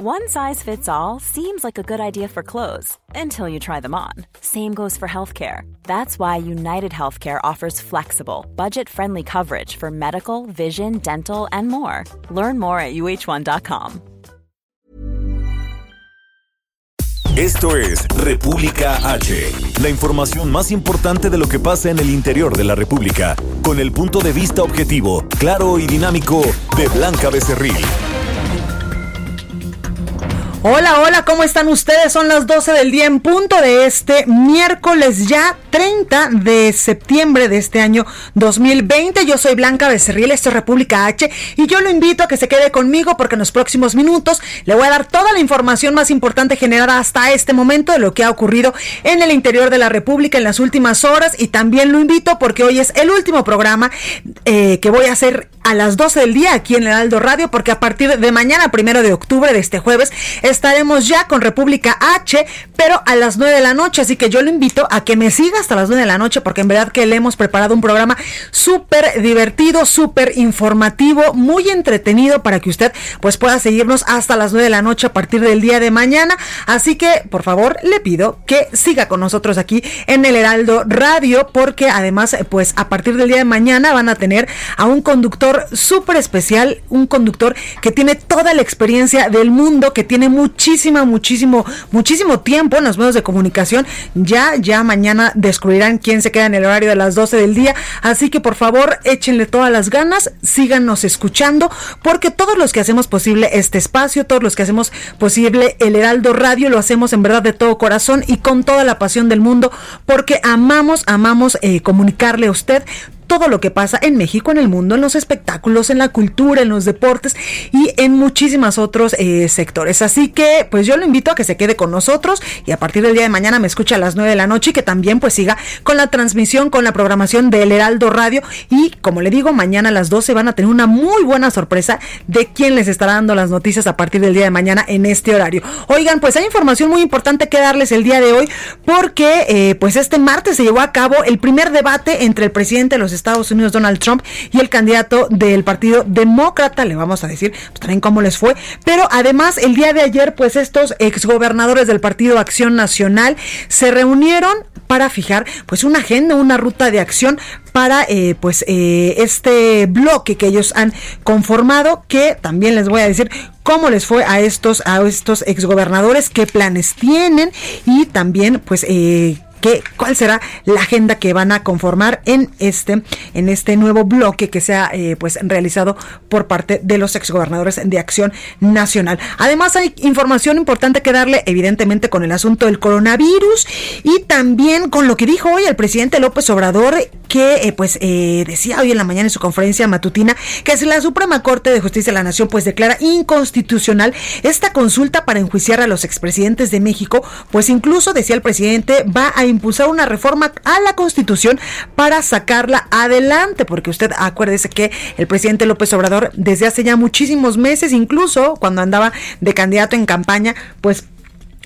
One size fits all seems like a good idea for clothes until you try them on. Same goes for healthcare. That's why United Healthcare offers flexible, budget friendly coverage for medical, vision, dental, and more. Learn more at uh1.com. Esto es República H, la información más importante de lo que pasa en el interior de la República, con el punto de vista objetivo, claro y dinámico de Blanca Becerril. Hola, hola, ¿cómo están ustedes? Son las 12 del día en punto de este miércoles ya 30 de septiembre de este año 2020. Yo soy Blanca Becerril, esto es República H y yo lo invito a que se quede conmigo porque en los próximos minutos le voy a dar toda la información más importante generada hasta este momento de lo que ha ocurrido en el interior de la República en las últimas horas y también lo invito porque hoy es el último programa eh, que voy a hacer a las 12 del día aquí en el Aldo Radio porque a partir de mañana, primero de octubre de este jueves, estaremos ya con República H, pero a las 9 de la noche. Así que yo lo invito a que me siga hasta las 9 de la noche, porque en verdad que le hemos preparado un programa súper divertido, súper informativo, muy entretenido para que usted pues pueda seguirnos hasta las 9 de la noche a partir del día de mañana. Así que, por favor, le pido que siga con nosotros aquí en el Heraldo Radio, porque además, pues a partir del día de mañana van a tener a un conductor súper especial, un conductor que tiene toda la experiencia del mundo, que tiene muchísima, muchísimo, muchísimo tiempo en los medios de comunicación. Ya, ya mañana descubrirán quién se queda en el horario de las 12 del día. Así que por favor, échenle todas las ganas, síganos escuchando, porque todos los que hacemos posible este espacio, todos los que hacemos posible el Heraldo Radio, lo hacemos en verdad de todo corazón y con toda la pasión del mundo, porque amamos, amamos eh, comunicarle a usted todo lo que pasa en México, en el mundo, en los espectáculos, en la cultura, en los deportes y en muchísimos otros eh, sectores. Así que pues yo lo invito a que se quede con nosotros y a partir del día de mañana me escuche a las 9 de la noche y que también pues siga con la transmisión, con la programación del Heraldo Radio y como le digo, mañana a las 12 van a tener una muy buena sorpresa de quién les estará dando las noticias a partir del día de mañana en este horario. Oigan, pues hay información muy importante que darles el día de hoy porque eh, pues este martes se llevó a cabo el primer debate entre el presidente de los Estados Unidos, Donald Trump, y el candidato del Partido Demócrata. Le vamos a decir pues, también cómo les fue. Pero además, el día de ayer, pues estos exgobernadores del Partido Acción Nacional se reunieron para fijar pues una agenda, una ruta de acción para eh, pues eh, este bloque que ellos han conformado que también les voy a decir cómo les fue a estos a estos exgobernadores qué planes tienen y también pues eh, cuál será la agenda que van a conformar en este en este nuevo bloque que se ha eh, pues realizado por parte de los exgobernadores de Acción Nacional. Además hay información importante que darle evidentemente con el asunto del coronavirus y también con lo que dijo hoy el presidente López Obrador que eh, pues eh, decía hoy en la mañana en su conferencia matutina que si la Suprema Corte de Justicia de la Nación pues declara inconstitucional esta consulta para enjuiciar a los expresidentes de México, pues incluso decía el presidente va a impulsar una reforma a la Constitución para sacarla adelante, porque usted acuérdese que el presidente López Obrador desde hace ya muchísimos meses, incluso cuando andaba de candidato en campaña, pues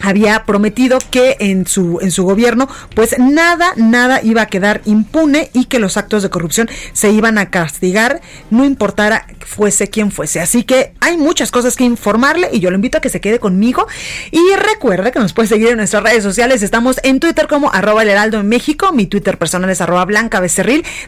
había prometido que en su en su gobierno pues nada nada iba a quedar impune y que los actos de corrupción se iban a castigar no importara fuese quien fuese. Así que hay muchas cosas que informarle y yo lo invito a que se quede conmigo. Y recuerde que nos puede seguir en nuestras redes sociales. Estamos en Twitter como arroba el heraldo en México. Mi Twitter personal es arroba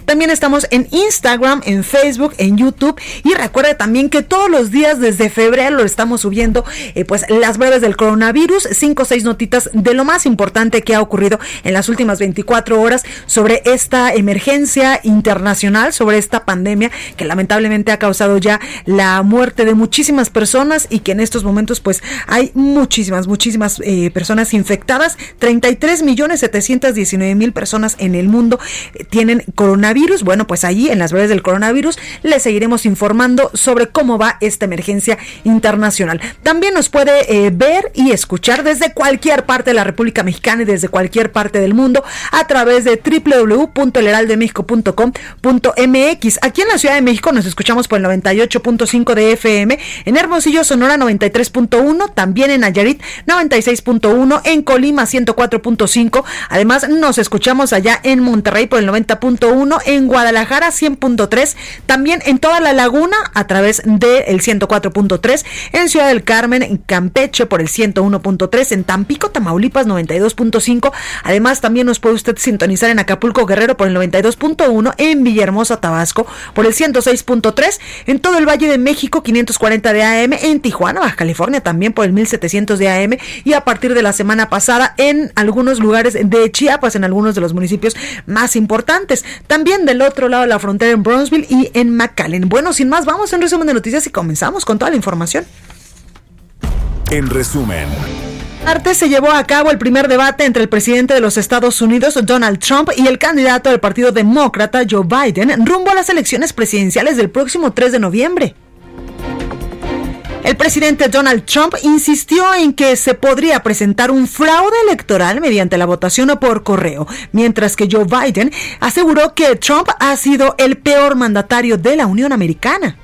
también estamos en Instagram en Facebook en YouTube. Y recuerde también que todos los días desde febrero lo estamos subiendo eh, pues las breves del coronavirus cinco o seis notitas de lo más importante que ha ocurrido en las últimas 24 horas sobre esta emergencia internacional, sobre esta pandemia que lamentablemente ha causado ya la muerte de muchísimas personas y que en estos momentos pues hay muchísimas, muchísimas eh, personas infectadas. 33 millones 719 mil personas en el mundo eh, tienen coronavirus. Bueno, pues allí en las redes del coronavirus les seguiremos informando sobre cómo va esta emergencia internacional. También nos puede eh, ver y escuchar desde desde cualquier parte de la República Mexicana y desde cualquier parte del mundo a través de www.elheraldemexico.com.mx. Aquí en la Ciudad de México nos escuchamos por el 98.5 de FM, en Hermosillo, Sonora 93.1, también en Nayarit 96.1, en Colima 104.5. Además, nos escuchamos allá en Monterrey por el 90.1, en Guadalajara 100.3, también en toda la laguna a través del 104.3, en Ciudad del Carmen, en Campeche por el 101.3, en Tampico, Tamaulipas 92.5. Además, también nos puede usted sintonizar en Acapulco Guerrero por el 92.1, en Villahermosa, Tabasco por el 106.3, en todo el Valle de México 540 de AM, en Tijuana, Baja California también por el 1700 de AM y a partir de la semana pasada en algunos lugares de Chiapas, en algunos de los municipios más importantes. También del otro lado de la frontera en Brownsville y en McAllen. Bueno, sin más, vamos a un resumen de noticias y comenzamos con toda la información. En resumen. Martes se llevó a cabo el primer debate entre el presidente de los Estados Unidos, Donald Trump, y el candidato del Partido Demócrata, Joe Biden, rumbo a las elecciones presidenciales del próximo 3 de noviembre. El presidente Donald Trump insistió en que se podría presentar un fraude electoral mediante la votación por correo, mientras que Joe Biden aseguró que Trump ha sido el peor mandatario de la Unión Americana.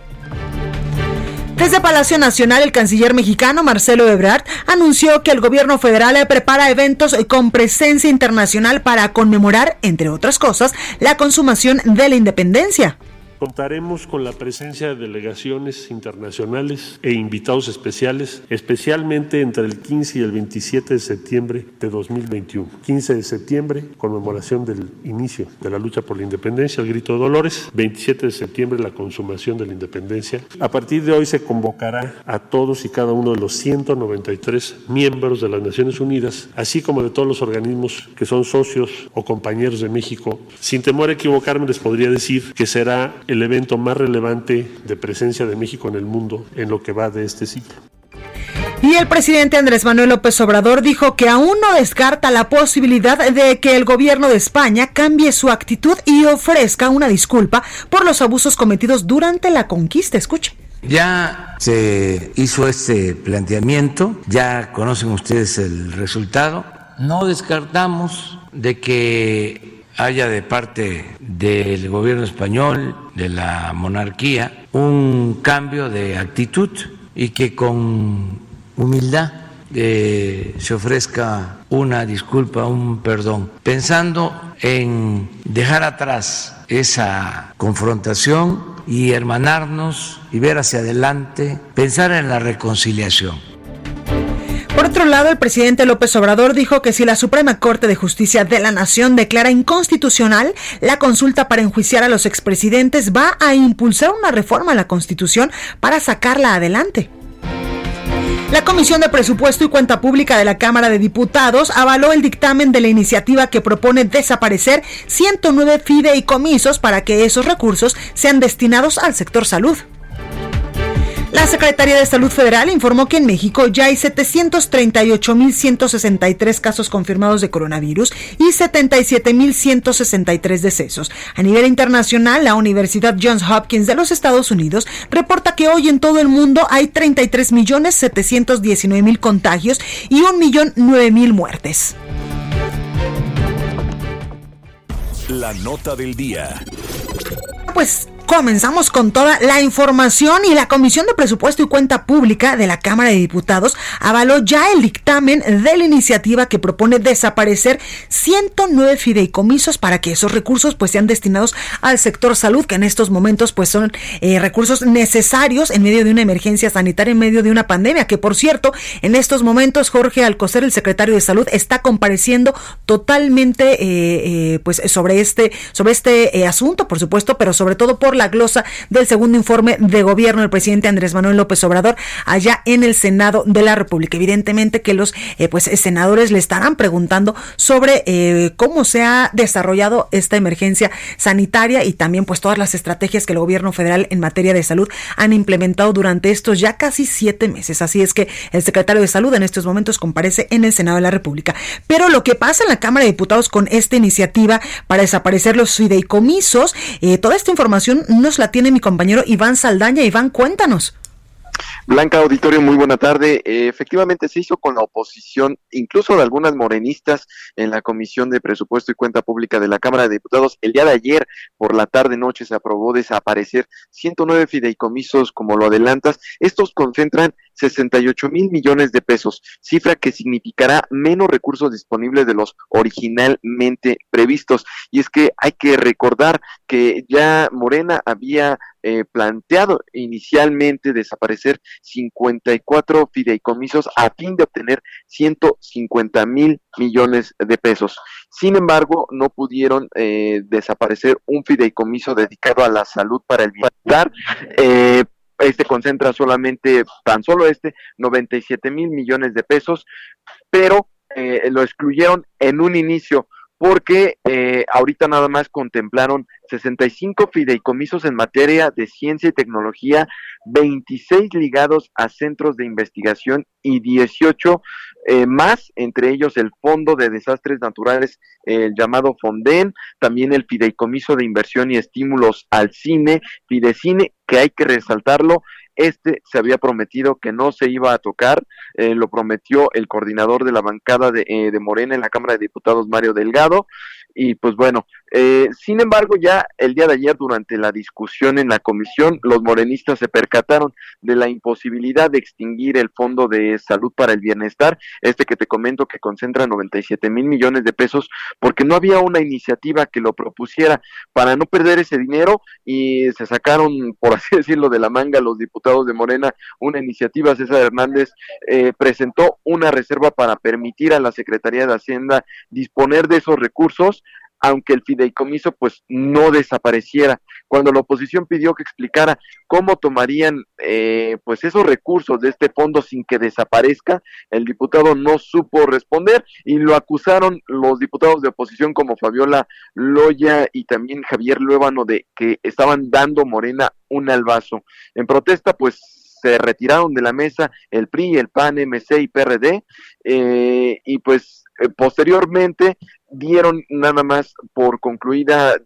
Desde Palacio Nacional, el canciller mexicano Marcelo Ebrard anunció que el gobierno federal prepara eventos con presencia internacional para conmemorar, entre otras cosas, la consumación de la independencia. Contaremos con la presencia de delegaciones internacionales e invitados especiales, especialmente entre el 15 y el 27 de septiembre de 2021. 15 de septiembre, conmemoración del inicio de la lucha por la independencia, el grito de Dolores. 27 de septiembre, la consumación de la independencia. A partir de hoy se convocará a todos y cada uno de los 193 miembros de las Naciones Unidas, así como de todos los organismos que son socios o compañeros de México. Sin temor a equivocarme, les podría decir que será el evento más relevante de presencia de México en el mundo en lo que va de este ciclo. Y el presidente Andrés Manuel López Obrador dijo que aún no descarta la posibilidad de que el gobierno de España cambie su actitud y ofrezca una disculpa por los abusos cometidos durante la conquista. Escuche. Ya se hizo este planteamiento, ya conocen ustedes el resultado. No descartamos de que haya de parte del gobierno español, de la monarquía, un cambio de actitud y que con humildad eh, se ofrezca una disculpa, un perdón, pensando en dejar atrás esa confrontación y hermanarnos y ver hacia adelante, pensar en la reconciliación. Otro lado, el presidente López Obrador dijo que si la Suprema Corte de Justicia de la Nación declara inconstitucional la consulta para enjuiciar a los expresidentes, va a impulsar una reforma a la Constitución para sacarla adelante. La Comisión de Presupuesto y Cuenta Pública de la Cámara de Diputados avaló el dictamen de la iniciativa que propone desaparecer 109 fideicomisos para que esos recursos sean destinados al sector salud. La Secretaría de Salud Federal informó que en México ya hay 738.163 casos confirmados de coronavirus y 77.163 decesos. A nivel internacional, la Universidad Johns Hopkins de los Estados Unidos reporta que hoy en todo el mundo hay 33.719.000 contagios y 1.009.000 muertes. La nota del día. Pues Comenzamos con toda la información y la Comisión de Presupuesto y Cuenta Pública de la Cámara de Diputados avaló ya el dictamen de la iniciativa que propone desaparecer 109 fideicomisos para que esos recursos pues sean destinados al sector salud, que en estos momentos pues son eh, recursos necesarios en medio de una emergencia sanitaria, en medio de una pandemia, que por cierto, en estos momentos Jorge Alcocer, el secretario de Salud, está compareciendo totalmente eh, eh, pues sobre este, sobre este asunto, por supuesto, pero sobre todo por la glosa del segundo informe de gobierno del presidente Andrés Manuel López Obrador allá en el Senado de la República. Evidentemente que los eh, pues senadores le estarán preguntando sobre eh, cómo se ha desarrollado esta emergencia sanitaria y también pues todas las estrategias que el gobierno federal en materia de salud han implementado durante estos ya casi siete meses. Así es que el secretario de salud en estos momentos comparece en el Senado de la República. Pero lo que pasa en la Cámara de Diputados con esta iniciativa para desaparecer los fideicomisos, eh, toda esta información nos la tiene mi compañero Iván Saldaña. Iván, cuéntanos. Blanca Auditorio, muy buena tarde. Eh, efectivamente se hizo con la oposición, incluso de algunas morenistas en la Comisión de Presupuesto y Cuenta Pública de la Cámara de Diputados. El día de ayer, por la tarde noche, se aprobó desaparecer 109 fideicomisos, como lo adelantas. Estos concentran 68 mil millones de pesos, cifra que significará menos recursos disponibles de los originalmente previstos. Y es que hay que recordar que ya Morena había eh, planteado inicialmente desaparecer 54 fideicomisos a fin de obtener 150 mil millones de pesos. Sin embargo, no pudieron eh, desaparecer un fideicomiso dedicado a la salud para el bienestar. Eh, este concentra solamente, tan solo este, 97 mil millones de pesos, pero lo excluyeron en un inicio porque eh, ahorita nada más contemplaron 65 fideicomisos en materia de ciencia y tecnología, 26 ligados a centros de investigación y 18 eh, más, entre ellos el Fondo de Desastres Naturales, el llamado FONDEN, también el fideicomiso de inversión y estímulos al cine, Fidecine, que hay que resaltarlo, este se había prometido que no se iba a tocar, eh, lo prometió el coordinador de la bancada de, eh, de Morena en la Cámara de Diputados, Mario Delgado, y pues bueno, eh, sin embargo, ya el día de ayer, durante la discusión en la comisión, los morenistas se percataron de la imposibilidad de extinguir el Fondo de Salud para el Bienestar, este que te comento que concentra 97 mil millones de pesos, porque no había una iniciativa que lo propusiera. Para no perder ese dinero y se sacaron, por así decirlo, de la manga los diputados de Morena una iniciativa. César Hernández eh, presentó una reserva para permitir a la Secretaría de Hacienda disponer de esos recursos aunque el fideicomiso pues no desapareciera. Cuando la oposición pidió que explicara cómo tomarían eh, pues esos recursos de este fondo sin que desaparezca, el diputado no supo responder y lo acusaron los diputados de oposición como Fabiola Loya y también Javier Luébano de que estaban dando Morena un albazo. En protesta pues se retiraron de la mesa el PRI, el PAN, MC y PRD, eh, y pues eh, posteriormente dieron nada más por concluida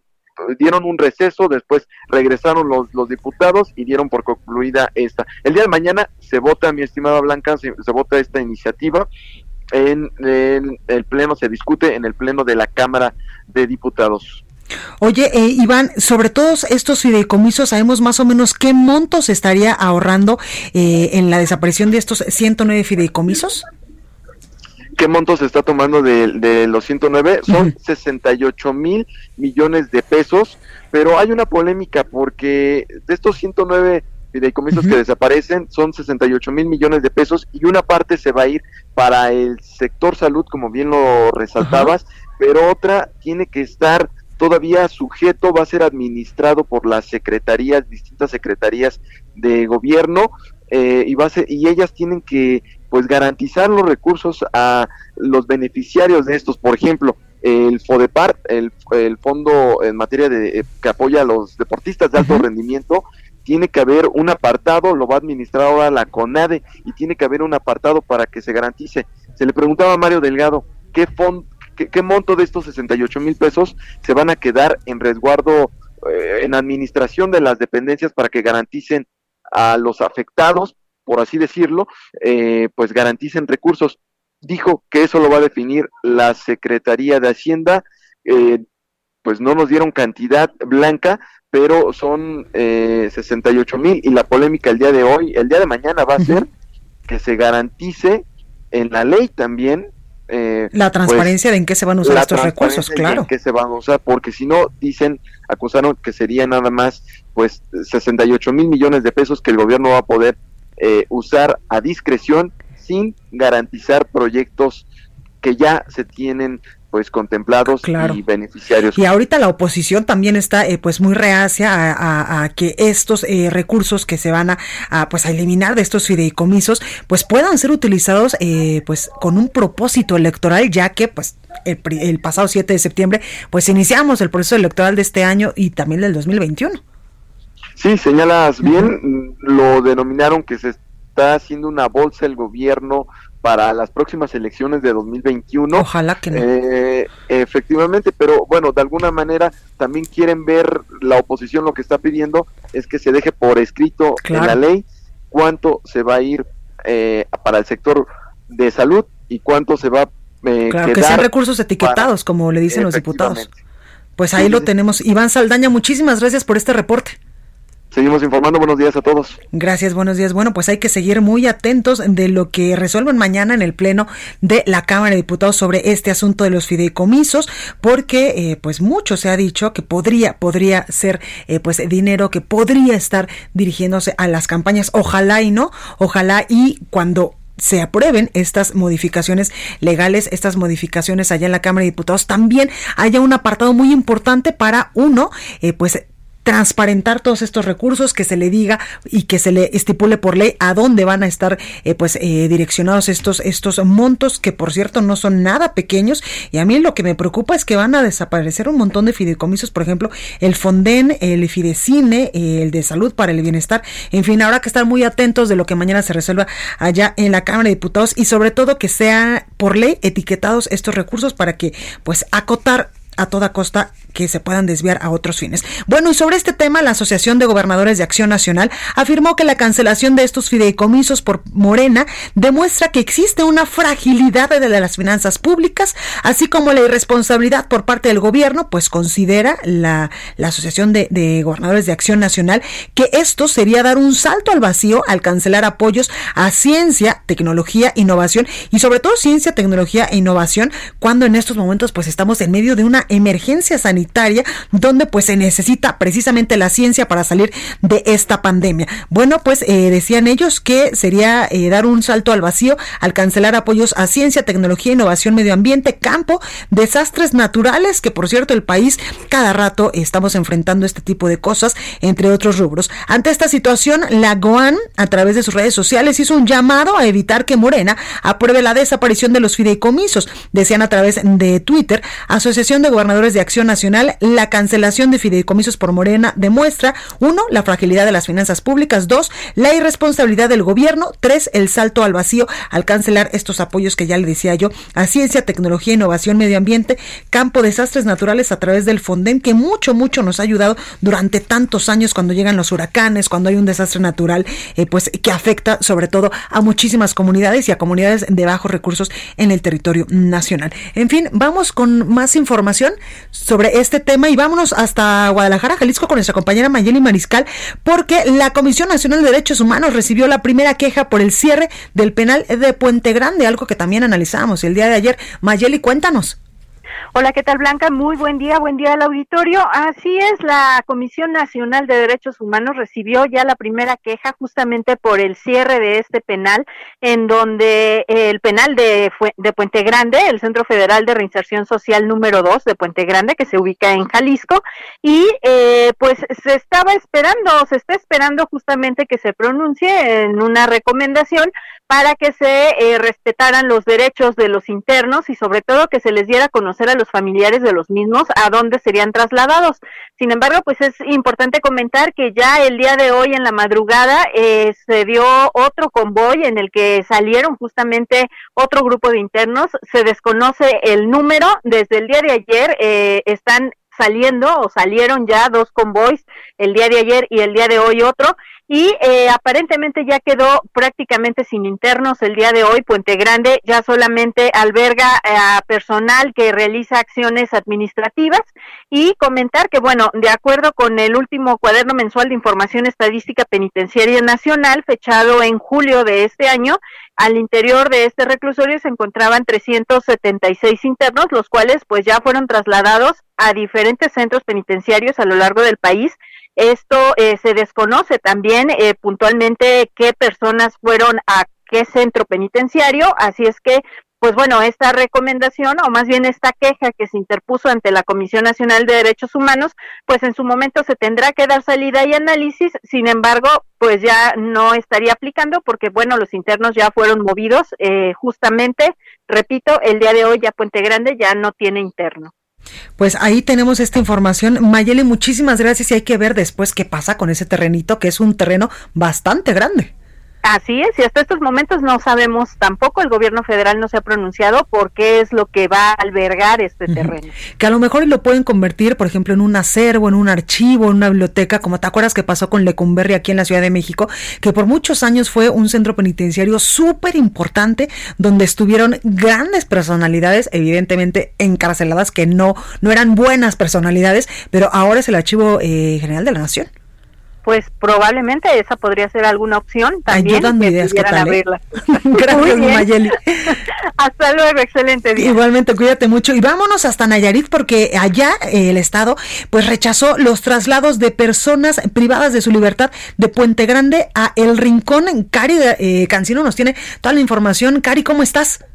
dieron un receso, después regresaron los, los diputados y dieron por concluida esta. El día de mañana se vota, mi estimada Blanca, se, vota esta iniciativa en, el Pleno, se discute en el Pleno de la Cámara de Diputados. Oye, eh, Iván, sobre todos estos fideicomisos, ¿sabemos más o menos qué montos estaría ahorrando eh, en la desaparición de estos 109 fideicomisos? ¿Qué montos se está tomando de, los 109? Son 68 mil millones de pesos, pero hay una polémica porque de estos 109 fideicomisos que desaparecen son 68 mil millones de pesos y una parte se va a ir para el sector salud, como bien lo resaltabas, pero otra tiene que estar todavía sujeto, va a ser administrado por las secretarías, distintas secretarías de gobierno, eh, y, va a ser, y ellas tienen que pues garantizar los recursos a los beneficiarios de estos. Por ejemplo, el FODEPAR, el, el fondo en materia de eh, que apoya a los deportistas de alto rendimiento, tiene que haber un apartado, lo va a administrar ahora la CONADE y tiene que haber un apartado para que se garantice. Se le preguntaba a Mario Delgado, ¿qué, qué, monto de estos 68 mil pesos se van a quedar en resguardo, eh, en administración de las dependencias para que garanticen a los afectados, por así decirlo, eh, pues garanticen recursos. Dijo que eso lo va a definir la Secretaría de Hacienda, eh, pues no nos dieron cantidad blanca, pero son eh, 68 mil y la polémica el día de hoy, el día de mañana va a ser que se garantice en la ley también eh, la pues, transparencia de en qué se van a usar estos recursos, claro. En qué se van a usar, porque si no, dicen, acusaron que sería nada más pues 68 mil millones de pesos que el gobierno va a poder eh, usar a discreción sin garantizar proyectos que ya se tienen pues contemplados y beneficiarios. Y ahorita la oposición también está eh, pues muy reacia a, que estos eh, recursos que se van a, pues a eliminar de estos fideicomisos pues puedan ser utilizados eh, pues con un propósito electoral ya que pues el, el, pasado 7 de septiembre pues iniciamos el proceso electoral de este año y también del 2021. Sí, señalas bien, lo denominaron que se está haciendo una bolsa el gobierno para las próximas elecciones de 2021. Ojalá que no. Eh, efectivamente, pero bueno, de alguna manera también quieren ver la oposición lo que está pidiendo es que se deje por escrito en la ley cuánto se va a ir eh, para el sector de salud y cuánto se va a eh, claro, que sean recursos etiquetados, como le dicen los diputados. Pues ahí lo tenemos. Iván Saldaña, muchísimas gracias por este reporte. Seguimos informando. Buenos días a todos. Gracias, buenos días. Bueno, pues hay que seguir muy atentos de lo que resuelvan mañana en el Pleno de la Cámara de Diputados sobre este asunto de los fideicomisos, porque eh, pues mucho se ha dicho que podría, podría ser eh, pues dinero que podría estar dirigiéndose a las campañas. Ojalá y no, ojalá y cuando se aprueben estas modificaciones legales, estas modificaciones allá en la Cámara de Diputados, también haya un apartado muy importante para uno, eh, pues transparentar todos estos recursos, que se le diga y que se le estipule por ley a dónde van a estar eh, pues eh, direccionados estos estos montos que por cierto no son nada pequeños. Y a mí lo que me preocupa es que van a desaparecer un montón de fideicomisos, por ejemplo, el Fonden, el Fidecine, el de Salud para el Bienestar, en fin, habrá que estar muy atentos de lo que mañana se resuelva allá en la Cámara de Diputados y sobre todo que sea por ley etiquetados estos recursos para que pues acotar a toda costa que se puedan desviar a otros fines. Bueno, y sobre este tema, la Asociación de Gobernadores de Acción Nacional afirmó que la cancelación de estos fideicomisos por Morena demuestra que existe una fragilidad de las finanzas públicas, así como la irresponsabilidad por parte del gobierno, pues considera la, la Asociación de, de Gobernadores de Acción Nacional que esto sería dar un salto al vacío al cancelar apoyos a ciencia, tecnología, innovación y sobre todo ciencia, tecnología e innovación cuando en estos momentos pues estamos en medio de una emergencia sanitaria donde pues se necesita precisamente la ciencia para salir de esta pandemia. Bueno, pues eh, decían ellos que sería eh, dar un salto al vacío al cancelar apoyos a ciencia, tecnología, innovación, medio ambiente, campo, desastres naturales, que por cierto el país cada rato estamos enfrentando este tipo de cosas, entre otros rubros. Ante esta situación, la GOAN, a través de sus redes sociales, hizo un llamado a evitar que Morena apruebe la desaparición de los fideicomisos. Decían a través de Twitter, Asociación de Gobernadores de Acción Nacional, la cancelación de fideicomisos por Morena demuestra, uno, la fragilidad de las finanzas públicas, dos, la irresponsabilidad del gobierno, tres, el salto al vacío al cancelar estos apoyos que ya le decía yo a ciencia, tecnología, innovación, medio ambiente, campo, desastres naturales a través del Fonden, que mucho, mucho nos ha ayudado durante tantos años cuando llegan los huracanes, cuando hay un desastre natural, eh, pues que afecta sobre todo a muchísimas comunidades y a comunidades de bajos recursos en el territorio nacional. En fin, vamos con más información sobre este tema y vámonos hasta Guadalajara, Jalisco con nuestra compañera Mayeli Mariscal porque la Comisión Nacional de Derechos Humanos recibió la primera queja por el cierre del penal de Puente Grande, algo que también analizamos el día de ayer. Mayeli, cuéntanos. Hola, ¿qué tal Blanca? Muy buen día, buen día al auditorio. Así es, la Comisión Nacional de Derechos Humanos recibió ya la primera queja justamente por el cierre de este penal, en donde el penal de, de Puente Grande, el Centro Federal de Reinserción Social número 2 de Puente Grande, que se ubica en Jalisco, y eh, pues se estaba esperando, se está esperando justamente que se pronuncie en una recomendación para que se eh, respetaran los derechos de los internos y sobre todo que se les diera a conocer a los familiares de los mismos a dónde serían trasladados. Sin embargo, pues es importante comentar que ya el día de hoy en la madrugada eh, se dio otro convoy en el que salieron justamente otro grupo de internos. Se desconoce el número. Desde el día de ayer eh, están saliendo o salieron ya dos convoys el día de ayer y el día de hoy otro y eh, aparentemente ya quedó prácticamente sin internos el día de hoy. Puente Grande ya solamente alberga eh, a personal que realiza acciones administrativas y comentar que, bueno, de acuerdo con el último cuaderno mensual de información estadística penitenciaria nacional, fechado en julio de este año, al interior de este reclusorio se encontraban 376 internos, los cuales pues ya fueron trasladados a diferentes centros penitenciarios a lo largo del país esto eh, se desconoce también eh, puntualmente qué personas fueron a qué centro penitenciario, así es que pues bueno, esta recomendación o más bien esta queja que se interpuso ante la Comisión Nacional de Derechos Humanos, pues en su momento se tendrá que dar salida y análisis, sin embargo, pues ya no estaría aplicando porque bueno, los internos ya fueron movidos eh, justamente, repito, el día de hoy ya Puente Grande ya no tiene interno. Pues ahí tenemos esta información. Mayeli, muchísimas gracias y hay que ver después qué pasa con ese terrenito, que es un terreno bastante grande. Así es, y hasta estos momentos no sabemos tampoco, el gobierno federal no se ha pronunciado por qué es lo que va a albergar este terreno. Que a lo mejor lo pueden convertir, por ejemplo, en un acervo, en un archivo, en una biblioteca, como te acuerdas que pasó con Lecumberri aquí en la Ciudad de México, que por muchos años fue un centro penitenciario súper importante, donde estuvieron grandes personalidades, evidentemente encarceladas, que no, no eran buenas personalidades, pero ahora es el Archivo eh, General de la Nación pues probablemente esa podría ser alguna opción también. Ideas, ¿qué tal, eh? Gracias, Mayeli. hasta luego, excelente día. Igualmente, cuídate mucho. Y vámonos hasta Nayarit porque allá eh, el Estado pues rechazó los traslados de personas privadas de su libertad de Puente Grande a El Rincón. Cari eh, Cancino nos tiene toda la información. Cari, ¿cómo estás?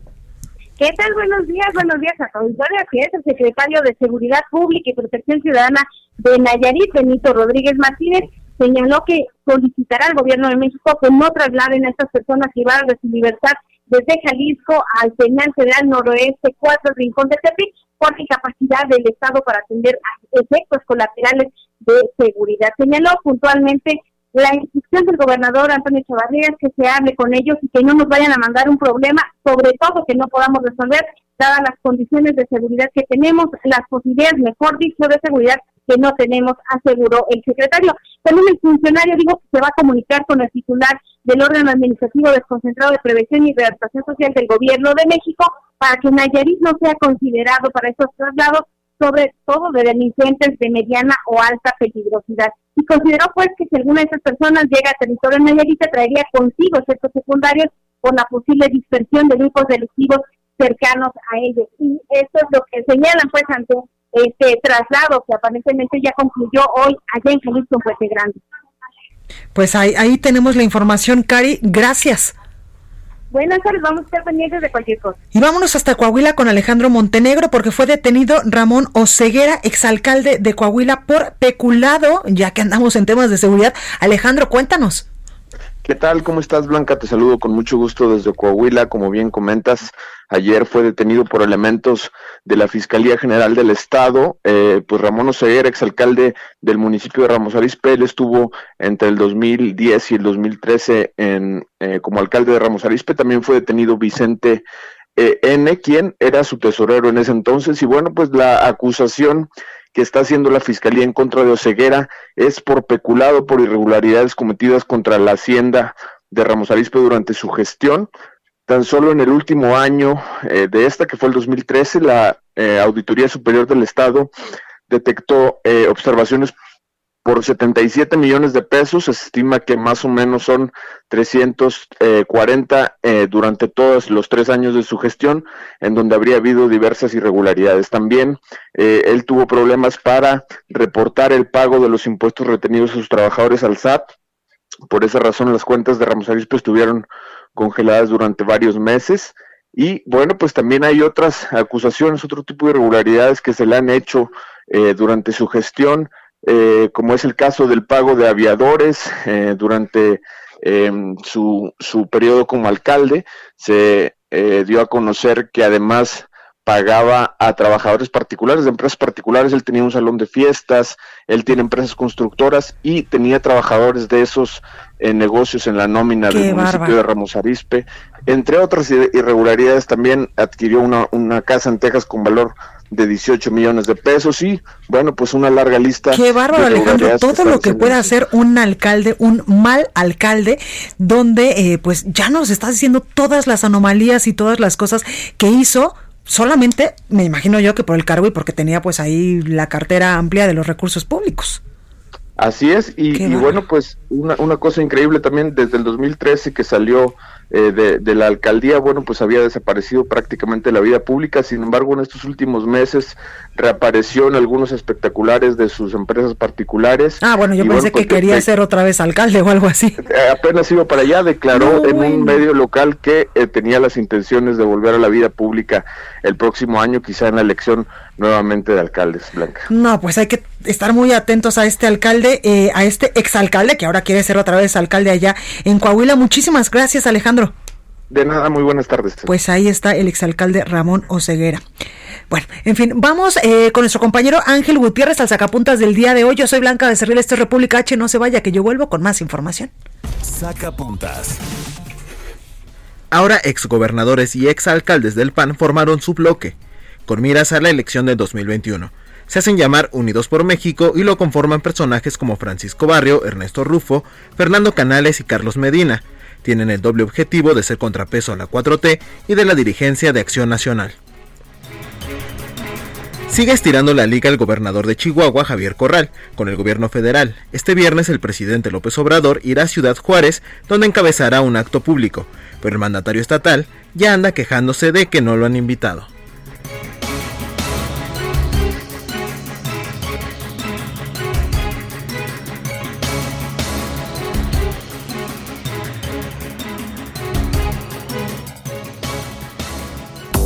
¿Qué tal? Buenos días, buenos días a todos. Así es, el secretario de Seguridad Pública y Protección Ciudadana de Nayarit, Benito Rodríguez Martínez, señaló que solicitará al gobierno de México que no trasladen a estas personas privadas de su libertad desde Jalisco al Penal Federal Noroeste 4 Rincón de Tepic por incapacidad del Estado para atender a efectos colaterales de seguridad. Señaló puntualmente la instrucción del gobernador Antonio Chavarría que se hable con ellos y que no nos vayan a mandar un problema, sobre todo que no podamos resolver, dadas las condiciones de seguridad que tenemos, las posibilidades, mejor dicho, de seguridad que no tenemos, aseguró el secretario. También el funcionario dijo que se va a comunicar con el titular del órgano administrativo desconcentrado de prevención y readaptación social del gobierno de México para que Nayarit no sea considerado para estos traslados, sobre todo de delincuentes de mediana o alta peligrosidad. Y consideró pues que si alguna de esas personas llega a territorio Nayarit traería consigo efectos secundarios por la posible dispersión de grupos delictivos cercanos a ellos. Y esto es lo que señalan pues ante este traslado que aparentemente ya concluyó hoy allá en Jalisco, en Puente Grande. Pues ahí, ahí tenemos la información, Cari. Gracias. Buenas tardes, vamos a estar pendientes de cualquier cosa. Y vámonos hasta Coahuila con Alejandro Montenegro porque fue detenido Ramón Oceguera, exalcalde de Coahuila, por peculado, ya que andamos en temas de seguridad. Alejandro, cuéntanos. ¿Qué tal? ¿Cómo estás, Blanca? Te saludo con mucho gusto desde Coahuila. Como bien comentas, ayer fue detenido por elementos de la Fiscalía General del Estado. Eh, pues Ramón Oseguera, exalcalde del municipio de Ramos Arizpe, él estuvo entre el 2010 y el 2013 en, eh, como alcalde de Ramos Arizpe. También fue detenido Vicente eh, N., quien era su tesorero en ese entonces. Y bueno, pues la acusación que está haciendo la Fiscalía en contra de Oceguera es por peculado por irregularidades cometidas contra la hacienda de Ramos Arizpe durante su gestión. Tan solo en el último año eh, de esta, que fue el 2013, la eh, Auditoría Superior del Estado detectó eh, observaciones por 77 millones de pesos. Se estima que más o menos son 340 eh, durante todos los tres años de su gestión, en donde habría habido diversas irregularidades. También eh, él tuvo problemas para reportar el pago de los impuestos retenidos a sus trabajadores al SAT. Por esa razón, las cuentas de Ramos Arispe estuvieron congeladas durante varios meses. Y bueno, pues también hay otras acusaciones, otro tipo de irregularidades que se le han hecho eh, durante su gestión eh, como es el caso del pago de aviadores eh, durante em, su, su periodo como alcalde, se eh, dio a conocer que además pagaba a trabajadores particulares, de empresas particulares, él tenía un salón de fiestas, él tiene empresas constructoras y tenía trabajadores de esos negocios en la nómina del municipio de Ramos Arispe. Entre otras irregularidades, también adquirió una, una casa en Texas con valor de 18 millones de pesos y bueno, pues una larga lista. Qué bárbaro, Alejandro, todo lo que puede hacer un alcalde, un mal alcalde, donde eh, pues ya nos está diciendo todas las anomalías y todas las cosas que hizo solamente, me imagino yo que por el cargo y porque tenía pues ahí la cartera amplia de los recursos públicos. Así es, y, y bueno, pues una, una cosa increíble también, desde el 2013 que salió eh, de, de, la alcaldía, bueno, pues había desaparecido prácticamente la vida pública, sin embargo, en estos últimos meses reapareció en algunos espectaculares de sus empresas particulares. Ah, bueno, yo pensé que pues, quería ser otra vez alcalde o algo así. Eh, apenas iba para allá, declaró en un medio local que eh, tenía las intenciones de volver a la vida pública el próximo año, quizá en la elección nuevamente de alcaldes, Blanca. No, pues hay que estar muy atentos a este alcalde, eh, a este exalcalde que ahora quiere ser otra vez alcalde allá en Coahuila. Muchísimas gracias, Alejandro. De nada, muy buenas tardes. Pues ahí está el exalcalde Ramón Oceguera. Bueno, en fin, vamos eh, con nuestro compañero Ángel Gutiérrez al sacapuntas del día de hoy. Yo soy Blanca de Cerril, esto es República H. No se vaya, que yo vuelvo con más información. Saca puntas. Ahora exgobernadores y exalcaldes del PAN formaron su bloque, con miras a la elección de 2021. Se hacen llamar Unidos por México y lo conforman personajes como Francisco Barrio, Ernesto Rufo, Fernando Canales y Carlos Medina. Tienen el doble objetivo de ser contrapeso a la 4T y de la dirigencia de Acción Nacional. Sigue estirando la liga el gobernador de Chihuahua, Javier Corral, con el gobierno federal. Este viernes el presidente López Obrador irá a Ciudad Juárez, donde encabezará un acto público, pero el mandatario estatal ya anda quejándose de que no lo han invitado.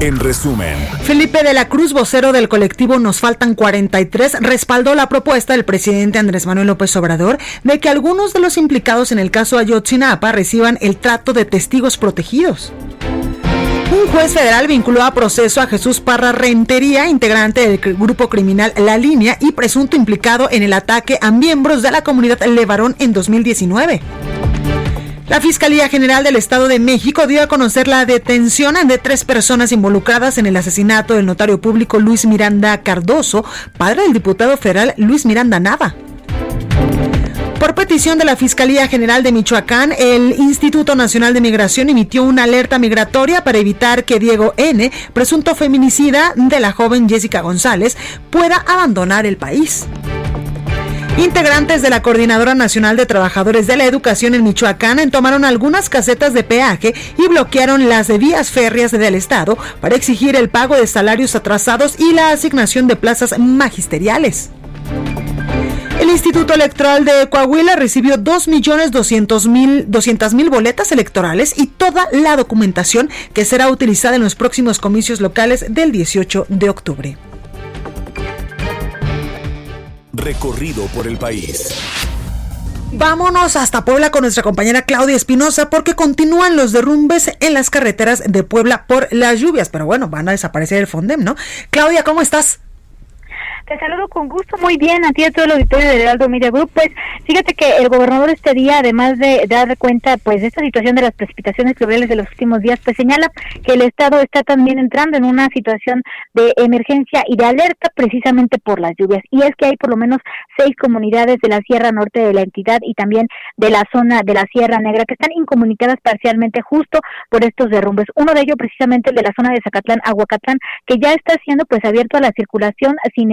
en resumen, Felipe de la Cruz, vocero del colectivo Nos Faltan 43, respaldó la propuesta del presidente Andrés Manuel López Obrador de que algunos de los implicados en el caso Ayotzinapa reciban el trato de testigos protegidos. Un juez federal vinculó a proceso a Jesús Parra Rentería, integrante del grupo criminal La Línea y presunto implicado en el ataque a miembros de la comunidad Levarón en 2019. La Fiscalía General del Estado de México dio a conocer la detención de tres personas involucradas en el asesinato del notario público Luis Miranda Cardoso, padre del diputado federal Luis Miranda Nava. Por petición de la Fiscalía General de Michoacán, el Instituto Nacional de Migración emitió una alerta migratoria para evitar que Diego N., presunto feminicida de la joven Jessica González, pueda abandonar el país. Integrantes de la Coordinadora Nacional de Trabajadores de la Educación en Michoacán tomaron algunas casetas de peaje y bloquearon las vías férreas del Estado para exigir el pago de salarios atrasados y la asignación de plazas magisteriales. El Instituto Electoral de Coahuila recibió 2.200.000 boletas electorales y toda la documentación que será utilizada en los próximos comicios locales del 18 de octubre. Recorrido por el país. Vámonos hasta Puebla con nuestra compañera Claudia Espinosa porque continúan los derrumbes en las carreteras de Puebla por las lluvias, pero bueno, van a desaparecer el Fondem, ¿no? Claudia, ¿cómo estás? Te saludo con gusto, muy bien, a ti y a todo el auditorio de Heraldo Media Group. Pues fíjate que el gobernador este día, además de dar cuenta pues de esta situación de las precipitaciones pluviales de los últimos días, pues señala que el Estado está también entrando en una situación de emergencia y de alerta precisamente por las lluvias. Y es que hay por lo menos seis comunidades de la Sierra Norte de la entidad y también de la zona de la Sierra Negra que están incomunicadas parcialmente justo por estos derrumbes. Uno de ellos precisamente el de la zona de Zacatlán, Aguacatlán, que ya está siendo pues abierto a la circulación, sin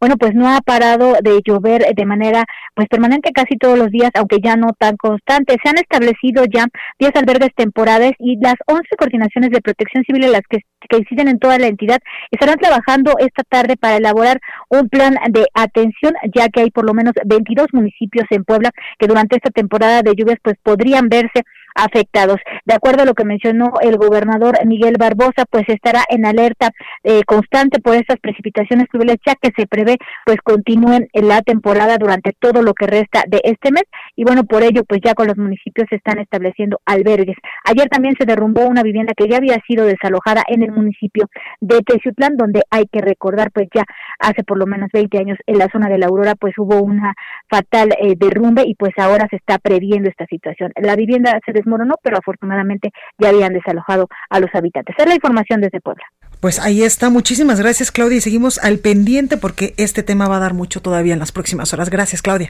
bueno, pues no ha parado de llover de manera pues permanente casi todos los días, aunque ya no tan constante. Se han establecido ya 10 albergues temporales y las 11 coordinaciones de protección civil en las que, que existen en toda la entidad estarán trabajando esta tarde para elaborar un plan de atención, ya que hay por lo menos 22 municipios en Puebla que durante esta temporada de lluvias pues podrían verse afectados. De acuerdo a lo que mencionó el gobernador Miguel Barbosa, pues estará en alerta eh, constante por estas precipitaciones pluviales, ya que se prevé pues continúen en la temporada durante todo lo que resta de este mes y bueno, por ello pues ya con los municipios se están estableciendo albergues. Ayer también se derrumbó una vivienda que ya había sido desalojada en el municipio de Teciutlán, donde hay que recordar pues ya hace por lo menos 20 años en la zona de la Aurora pues hubo una fatal eh, derrumbe y pues ahora se está previendo esta situación. La vivienda se desmoronó, pero afortunadamente ya habían desalojado a los habitantes. es la información desde Puebla. Pues ahí está. Muchísimas gracias, Claudia. Y seguimos al pendiente porque este tema va a dar mucho todavía en las próximas horas. Gracias, Claudia.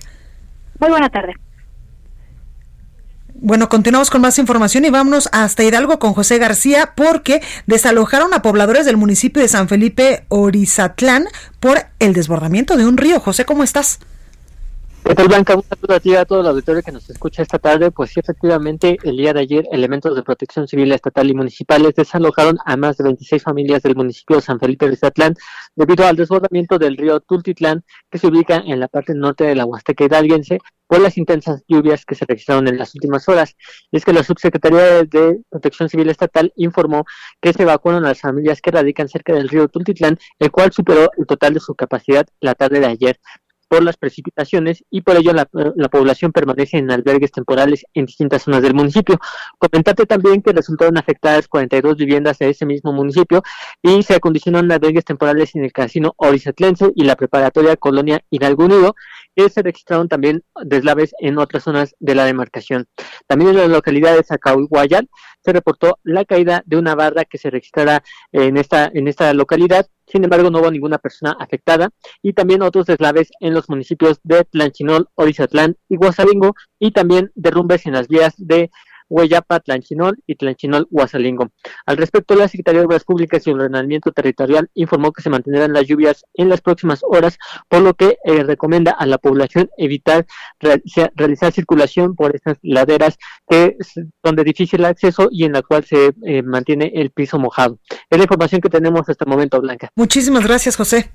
Muy buena tarde. Bueno, continuamos con más información y vámonos hasta Hidalgo con José García porque desalojaron a pobladores del municipio de San Felipe Orizatlán por el desbordamiento de un río. José, ¿cómo estás? ¿Qué tal, Blanca? Un saludo a ti a todo el auditorio que nos escucha esta tarde. Pues sí, efectivamente, el día de ayer, elementos de protección civil estatal y municipales desalojaron a más de 26 familias del municipio de San Felipe de Zatlán debido al desbordamiento del río Tultitlán, que se ubica en la parte norte de la Huasteca hidalguense, por las intensas lluvias que se registraron en las últimas horas. Y es que la Subsecretaría de Protección Civil Estatal informó que se evacuaron a las familias que radican cerca del río Tultitlán, el cual superó el total de su capacidad la tarde de ayer. Por las precipitaciones y por ello la, población permanece en albergues temporales en distintas zonas del municipio. Comentarte también que resultaron afectadas 42 viviendas de ese mismo municipio y se acondicionaron albergues temporales en el casino Orizatlense y la preparatoria Colonia Hidalgo Unido, que se registraron también deslaves en otras zonas de la demarcación. También en la localidad de Zacahuayal se reportó la caída de una barra que se registrará en esta, en esta localidad. Sin embargo, no hubo ninguna persona afectada y también otros deslaves en los municipios de Tlanchinol, Orizatlán y Guasalingo y también derrumbes en las vías de Hueyapa, Tlanchinol y Tlanchinol, Huasalingo. Al respecto, la Secretaría de Obras Públicas y Ordenamiento Territorial informó que se mantendrán las lluvias en las próximas horas, por lo que eh, recomienda a la población evitar realizar circulación por estas laderas que son de difícil acceso y en la cual se eh, mantiene el piso mojado. Es la información que tenemos hasta el momento, Blanca. Muchísimas gracias, José.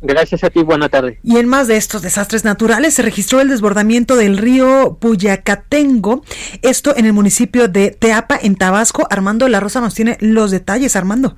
Gracias a ti, buena tarde. Y en más de estos desastres naturales se registró el desbordamiento del río Puyacatengo, esto en el municipio de Teapa, en Tabasco. Armando La Rosa nos tiene los detalles, Armando.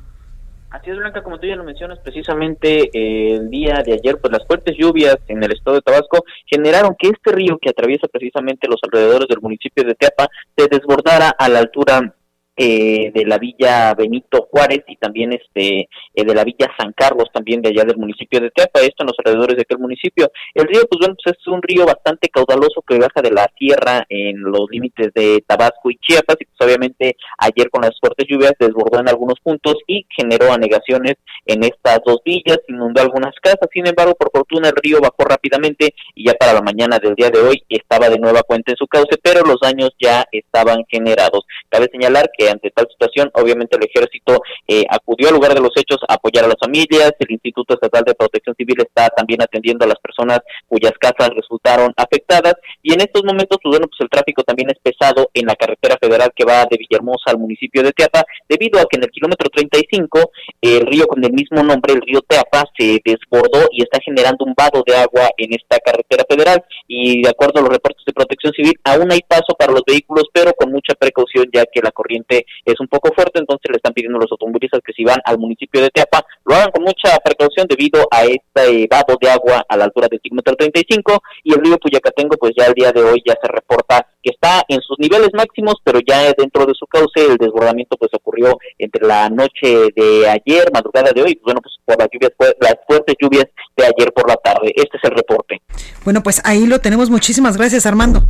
Así es, Blanca, como tú ya lo mencionas, precisamente eh, el día de ayer, pues las fuertes lluvias en el estado de Tabasco generaron que este río que atraviesa precisamente los alrededores del municipio de Teapa se desbordara a la altura eh, de la Villa Benito Juárez y también este eh, de la Villa San Carlos, también de allá del municipio de Teapa, esto en los alrededores de aquel municipio. El río, pues bueno, pues es un río bastante caudaloso que baja de la tierra en los límites de Tabasco y Chiapas, y pues obviamente ayer con las fuertes lluvias desbordó en algunos puntos y generó anegaciones en estas dos villas, inundó algunas casas, sin embargo, por fortuna el río bajó rápidamente y ya para la mañana del día de hoy estaba de nueva cuenta en su cauce, pero los daños ya estaban generados. Cabe señalar que ante tal situación, obviamente el ejército eh, acudió al lugar de los hechos a apoyar a las familias, el Instituto Estatal de Protección Civil está también atendiendo a las personas cuyas casas resultaron afectadas. Y en estos momentos, pues, pues el tráfico también es pesado en la carretera federal que va de Villahermosa al municipio de Teapa, debido a que en el kilómetro 35 el río con el mismo nombre, el río Teapa, se desbordó y está generando un vado de agua en esta carretera federal. Y de acuerdo a los reportes de Protección Civil, aún hay paso para los vehículos, pero con mucha precaución ya que la corriente es un poco fuerte, entonces le están pidiendo a los automovilistas que si van al municipio de Teapa, lo hagan con mucha precaución debido a este vado de agua a la altura del kilómetro 35 y el río Puyacatengo pues ya el día de hoy ya se reporta que está en sus niveles máximos, pero ya dentro de su cauce el desbordamiento pues ocurrió entre la noche de ayer, madrugada de hoy, pues bueno, pues por las lluvias, las fuertes lluvias de ayer por la tarde. Este es el reporte. Bueno, pues ahí lo tenemos. Muchísimas gracias, Armando.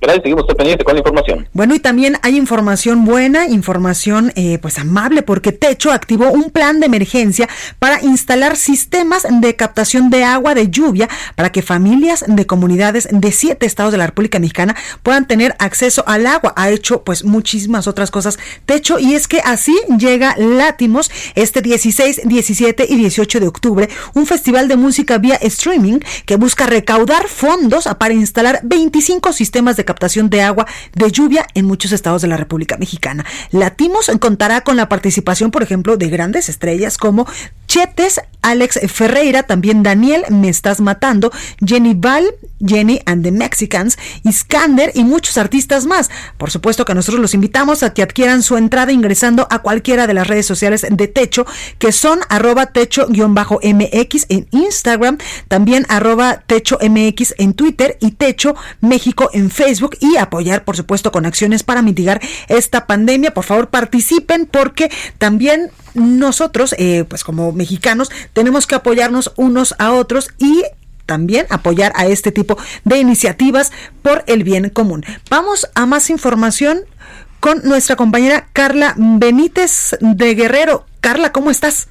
Gracias. Bueno, y también hay información buena, información eh, pues amable, porque Techo activó un plan de emergencia para instalar sistemas de captación de agua de lluvia para que familias de comunidades de siete estados de la República Mexicana puedan tener acceso al agua. Ha hecho pues muchísimas otras cosas Techo y es que así llega Látimos este 16, 17 y 18 de octubre, un festival de música vía streaming que busca recaudar fondos para instalar 25 sistemas de captación de agua de lluvia en muchos estados de la República Mexicana. Latimos contará con la participación, por ejemplo, de grandes estrellas como Chetes, Alex Ferreira, también Daniel Me Estás Matando, Jenny Val, Jenny and the Mexicans, Iskander y muchos artistas más. Por supuesto que nosotros los invitamos a que adquieran su entrada ingresando a cualquiera de las redes sociales de Techo, que son arroba techo-mx en Instagram, también arroba techo mx en Twitter y Techo México en Facebook y apoyar, por supuesto, con acciones para mitigar esta pandemia. Por favor, participen porque también nosotros, eh, pues como mexicanos, tenemos que apoyarnos unos a otros y también apoyar a este tipo de iniciativas por el bien común. Vamos a más información con nuestra compañera Carla Benítez de Guerrero. Carla, ¿cómo estás?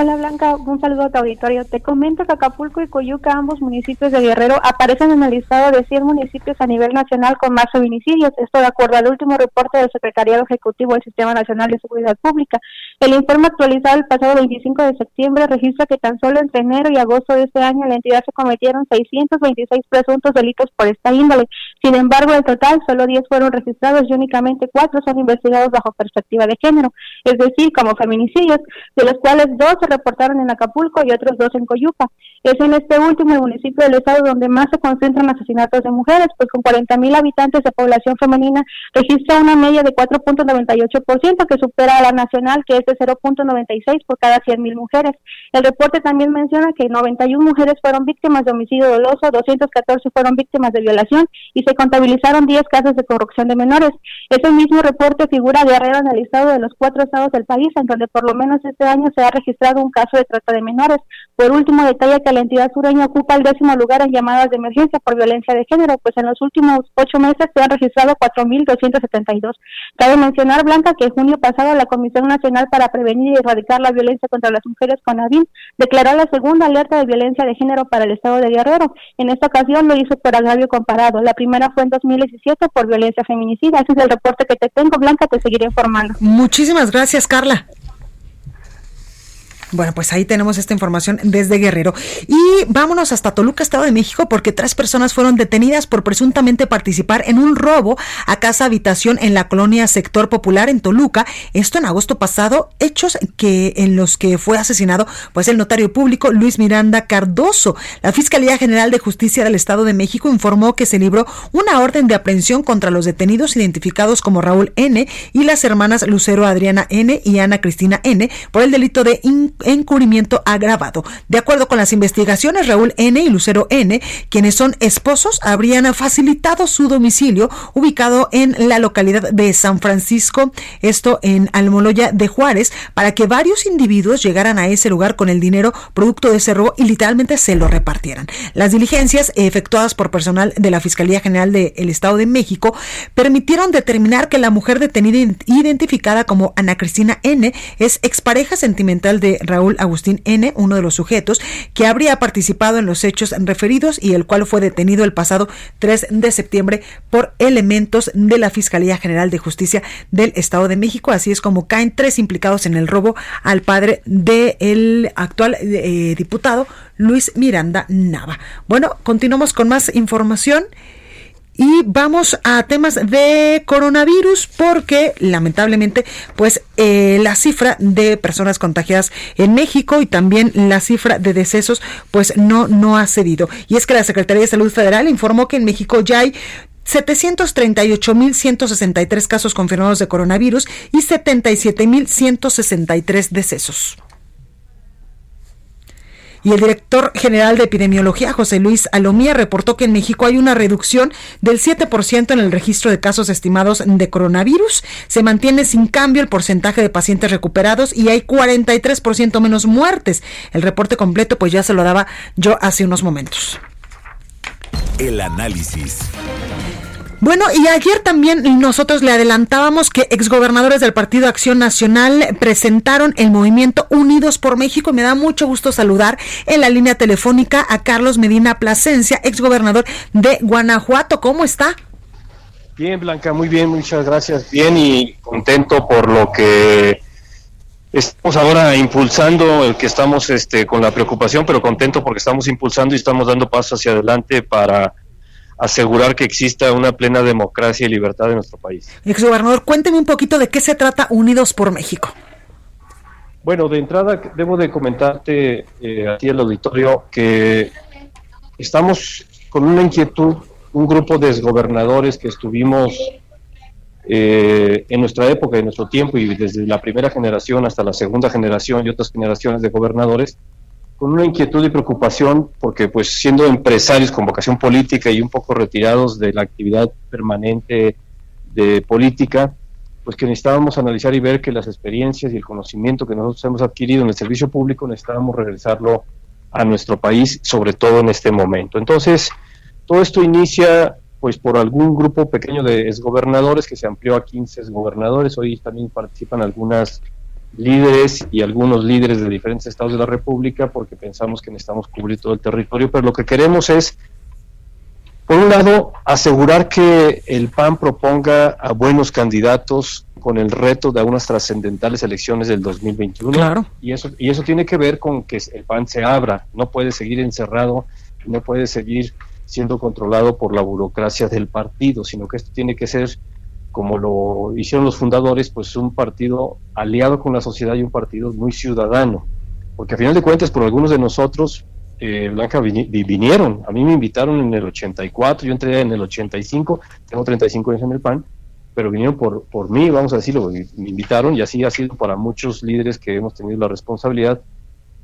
Hola Blanca, un saludo a tu auditorio. Te comento que Acapulco y Coyuca, ambos municipios de Guerrero, aparecen en el listado de 100 municipios a nivel nacional con más feminicidios. Esto de acuerdo al último reporte del Secretariado Ejecutivo del Sistema Nacional de Seguridad Pública. El informe actualizado el pasado 25 de septiembre registra que tan solo entre enero y agosto de este año la entidad se cometieron 626 presuntos delitos por esta índole. Sin embargo, en total solo 10 fueron registrados y únicamente 4 son investigados bajo perspectiva de género, es decir, como feminicidios, de los cuales 2 reportaron en Acapulco y otros dos en Coyuca. Es en este último municipio del estado donde más se concentran asesinatos de mujeres, pues con 40 mil habitantes de población femenina registra una media de 4.98% que supera a la nacional que es de 0.96 por cada 100 mil mujeres. El reporte también menciona que 91 mujeres fueron víctimas de homicidio doloso, 214 fueron víctimas de violación y se contabilizaron 10 casos de corrupción de menores. Ese mismo reporte figura Guerrero en el listado de los cuatro estados del país, en donde por lo menos este año se ha registrado un caso de trata de menores. Por último, detalle que la entidad sureña ocupa el décimo lugar en llamadas de emergencia por violencia de género, pues en los últimos ocho meses se han registrado 4.272. Cabe mencionar, Blanca, que en junio pasado la Comisión Nacional para Prevenir y Erradicar la Violencia contra las Mujeres, CONAVIM, declaró la segunda alerta de violencia de género para el estado de Guerrero. En esta ocasión lo hizo por agravio comparado. La primera fue en 2017 por violencia feminicida. Ese es el reporte que te tengo, Blanca, te seguiré informando. Muchísimas gracias, Carla. Bueno, pues ahí tenemos esta información desde Guerrero. Y vámonos hasta Toluca, Estado de México, porque tres personas fueron detenidas por presuntamente participar en un robo a casa habitación en la colonia Sector Popular en Toluca. Esto en agosto pasado, hechos que en los que fue asesinado pues el notario público Luis Miranda Cardoso. La Fiscalía General de Justicia del Estado de México informó que se libró una orden de aprehensión contra los detenidos identificados como Raúl N y las hermanas Lucero Adriana N y Ana Cristina N por el delito de encubrimiento agravado. De acuerdo con las investigaciones, Raúl N. y Lucero N., quienes son esposos, habrían facilitado su domicilio ubicado en la localidad de San Francisco, esto en Almoloya de Juárez, para que varios individuos llegaran a ese lugar con el dinero producto de ese robo y literalmente se lo repartieran. Las diligencias efectuadas por personal de la Fiscalía General del Estado de México permitieron determinar que la mujer detenida identificada como Ana Cristina N. es expareja sentimental de Raúl Agustín N., uno de los sujetos que habría participado en los hechos referidos y el cual fue detenido el pasado 3 de septiembre por elementos de la Fiscalía General de Justicia del Estado de México. Así es como caen tres implicados en el robo al padre del actual eh, diputado Luis Miranda Nava. Bueno, continuamos con más información. Y vamos a temas de coronavirus porque lamentablemente pues eh, la cifra de personas contagiadas en México y también la cifra de decesos pues no, no ha cedido. Y es que la Secretaría de Salud Federal informó que en México ya hay 738.163 casos confirmados de coronavirus y 77.163 decesos. Y el director general de epidemiología, José Luis Alomía, reportó que en México hay una reducción del 7% en el registro de casos estimados de coronavirus. Se mantiene sin cambio el porcentaje de pacientes recuperados y hay 43% menos muertes. El reporte completo pues ya se lo daba yo hace unos momentos. El análisis. Bueno, y ayer también nosotros le adelantábamos que exgobernadores del Partido Acción Nacional presentaron el movimiento Unidos por México. Me da mucho gusto saludar en la línea telefónica a Carlos Medina Plasencia, exgobernador de Guanajuato. ¿Cómo está? Bien, Blanca, muy bien, muchas gracias. Bien y contento por lo que estamos ahora impulsando, el que estamos este, con la preocupación, pero contento porque estamos impulsando y estamos dando pasos hacia adelante para asegurar que exista una plena democracia y libertad en nuestro país. Exgobernador, cuénteme un poquito de qué se trata Unidos por México. Bueno, de entrada debo de comentarte eh, a ti el auditorio que estamos con una inquietud, un grupo de exgobernadores que estuvimos eh, en nuestra época, en nuestro tiempo y desde la primera generación hasta la segunda generación y otras generaciones de gobernadores, con una inquietud y preocupación porque pues siendo empresarios con vocación política y un poco retirados de la actividad permanente de política, pues que necesitábamos analizar y ver que las experiencias y el conocimiento que nosotros hemos adquirido en el servicio público necesitábamos regresarlo a nuestro país, sobre todo en este momento. Entonces, todo esto inicia pues por algún grupo pequeño de exgobernadores que se amplió a 15 exgobernadores, hoy también participan algunas líderes y algunos líderes de diferentes estados de la República porque pensamos que necesitamos cubrir todo el territorio, pero lo que queremos es, por un lado, asegurar que el PAN proponga a buenos candidatos con el reto de unas trascendentales elecciones del 2021. Claro. Y eso, y eso tiene que ver con que el PAN se abra, no puede seguir encerrado, no puede seguir siendo controlado por la burocracia del partido, sino que esto tiene que ser como lo hicieron los fundadores, pues un partido aliado con la sociedad y un partido muy ciudadano. porque a final de cuentas por algunos de nosotros, eh, Blanca, vinieron, a mí me invitaron en el 84, yo entré en el 85, tengo 35 años en el PAN, pero vinieron por, por mí, vamos a decirlo, me invitaron y así ha sido para muchos líderes que hemos tenido la responsabilidad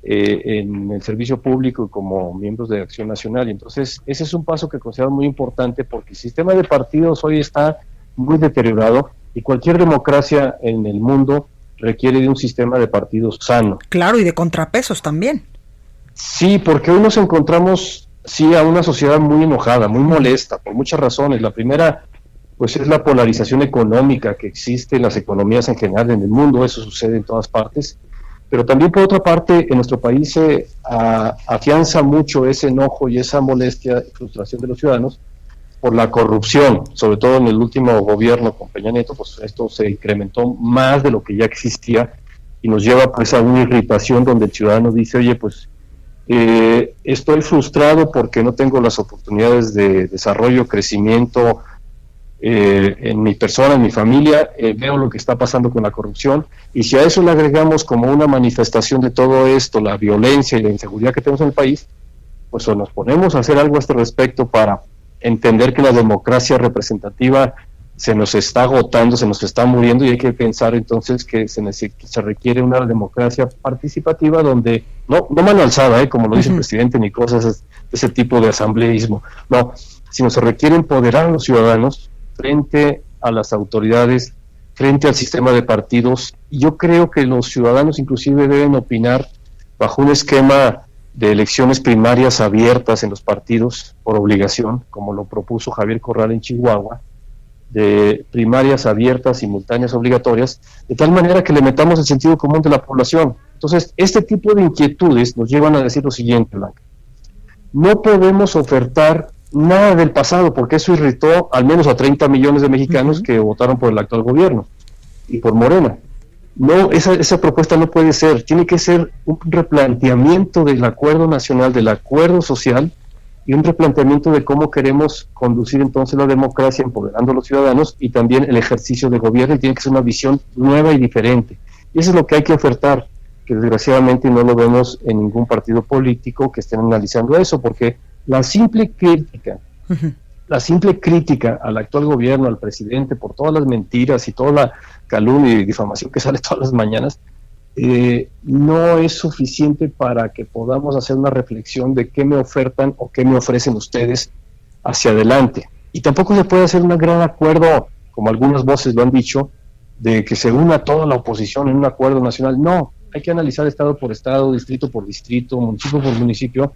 eh, en el servicio público como miembros de Acción Nacional. Y entonces, ese es un paso que considero muy importante porque el sistema de partidos hoy está muy deteriorado y cualquier democracia en el mundo requiere de un sistema de partidos sano. Claro, y de contrapesos también. Sí, porque hoy nos encontramos, sí, a una sociedad muy enojada, muy molesta, por muchas razones. La primera, pues es la polarización económica que existe en las economías en general en el mundo, eso sucede en todas partes. Pero también, por otra parte, en nuestro país se afianza mucho ese enojo y esa molestia y frustración de los ciudadanos por la corrupción, sobre todo en el último gobierno con Peña Nieto, pues esto se incrementó más de lo que ya existía y nos lleva pues a una irritación donde el ciudadano dice, oye, pues eh, estoy frustrado porque no tengo las oportunidades de desarrollo, crecimiento, eh, en mi persona, en mi familia, eh, veo lo que está pasando con la corrupción y si a eso le agregamos como una manifestación de todo esto, la violencia y la inseguridad que tenemos en el país, pues nos ponemos a hacer algo a este respecto para entender que la democracia representativa se nos está agotando, se nos está muriendo y hay que pensar entonces que se, se requiere una democracia participativa donde, no, no mano alzada, ¿eh? como lo dice el presidente, ni cosas de ese tipo de asambleísmo, no, sino se requiere empoderar a los ciudadanos frente a las autoridades, frente al sistema de partidos. Y yo creo que los ciudadanos inclusive deben opinar bajo un esquema de elecciones primarias abiertas en los partidos por obligación, como lo propuso Javier Corral en Chihuahua, de primarias abiertas, simultáneas, obligatorias, de tal manera que le metamos el sentido común de la población. Entonces, este tipo de inquietudes nos llevan a decir lo siguiente, Blanca. No podemos ofertar nada del pasado, porque eso irritó al menos a 30 millones de mexicanos que votaron por el actual gobierno y por Morena. No, esa, esa propuesta no puede ser, tiene que ser un replanteamiento del acuerdo nacional, del acuerdo social y un replanteamiento de cómo queremos conducir entonces la democracia empoderando a los ciudadanos y también el ejercicio de gobierno. Y tiene que ser una visión nueva y diferente. Y eso es lo que hay que ofertar, que desgraciadamente no lo vemos en ningún partido político que estén analizando eso, porque la simple crítica, la simple crítica al actual gobierno, al presidente, por todas las mentiras y toda la calumnia y difamación que sale todas las mañanas, eh, no es suficiente para que podamos hacer una reflexión de qué me ofertan o qué me ofrecen ustedes hacia adelante. Y tampoco se puede hacer un gran acuerdo, como algunas voces lo han dicho, de que se una toda la oposición en un acuerdo nacional. No, hay que analizar estado por estado, distrito por distrito, municipio por municipio,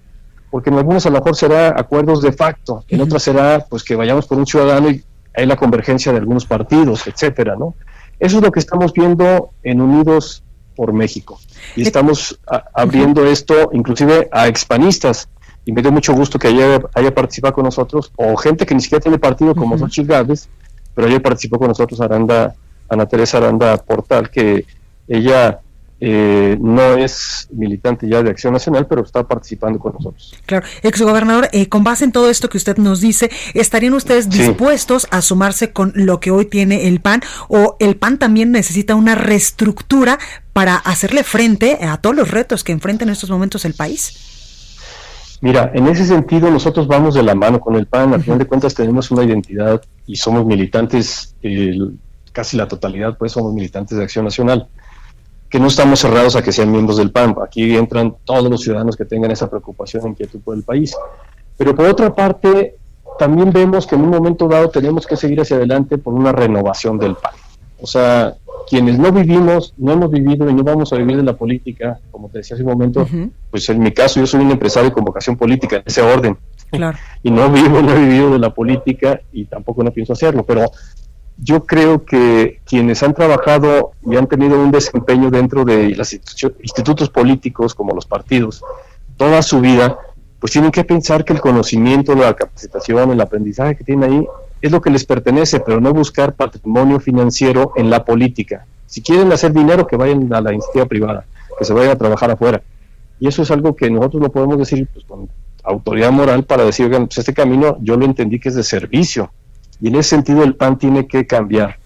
porque en algunos a lo mejor será acuerdos de facto, en otras será pues que vayamos por un ciudadano y hay la convergencia de algunos partidos, etcétera, ¿no? Eso es lo que estamos viendo en Unidos por México. Y estamos abriendo esto inclusive a expanistas. Y me dio mucho gusto que haya, haya participado con nosotros, o gente que ni siquiera tiene partido como uh -huh. pero ayer participó con nosotros Aranda, Ana Teresa Aranda Portal, que ella eh, no es militante ya de Acción Nacional, pero está participando con nosotros. Claro, exgobernador, eh, con base en todo esto que usted nos dice, ¿estarían ustedes dispuestos a sumarse con lo que hoy tiene el PAN o el PAN también necesita una reestructura para hacerle frente a todos los retos que enfrenta en estos momentos el país? Mira, en ese sentido nosotros vamos de la mano con el PAN, al final de cuentas tenemos una identidad y somos militantes, eh, casi la totalidad pues somos militantes de Acción Nacional que no estamos cerrados a que sean miembros del PAN. Aquí entran todos los ciudadanos que tengan esa preocupación e inquietud por el país. Pero por otra parte, también vemos que en un momento dado tenemos que seguir hacia adelante por una renovación del PAN. O sea, quienes no vivimos, no hemos vivido y no vamos a vivir de la política, como te decía hace un momento, pues en mi caso yo soy un empresario con vocación política, en ese orden. y no vivo, no he vivido de la política y tampoco no pienso hacerlo, pero yo creo que quienes han trabajado y han tenido un desempeño dentro de los institutos políticos como los partidos toda su vida, pues tienen que pensar que el conocimiento, la capacitación, el aprendizaje que tienen ahí es lo que les pertenece, pero no buscar patrimonio financiero en la política. Si quieren hacer dinero, que vayan a la iniciativa privada, que se vayan a trabajar afuera. Y eso es algo que nosotros no podemos decir pues, con autoridad moral para decir, pues este camino yo lo entendí que es de servicio, y en ese sentido el PAN tiene que cambiar.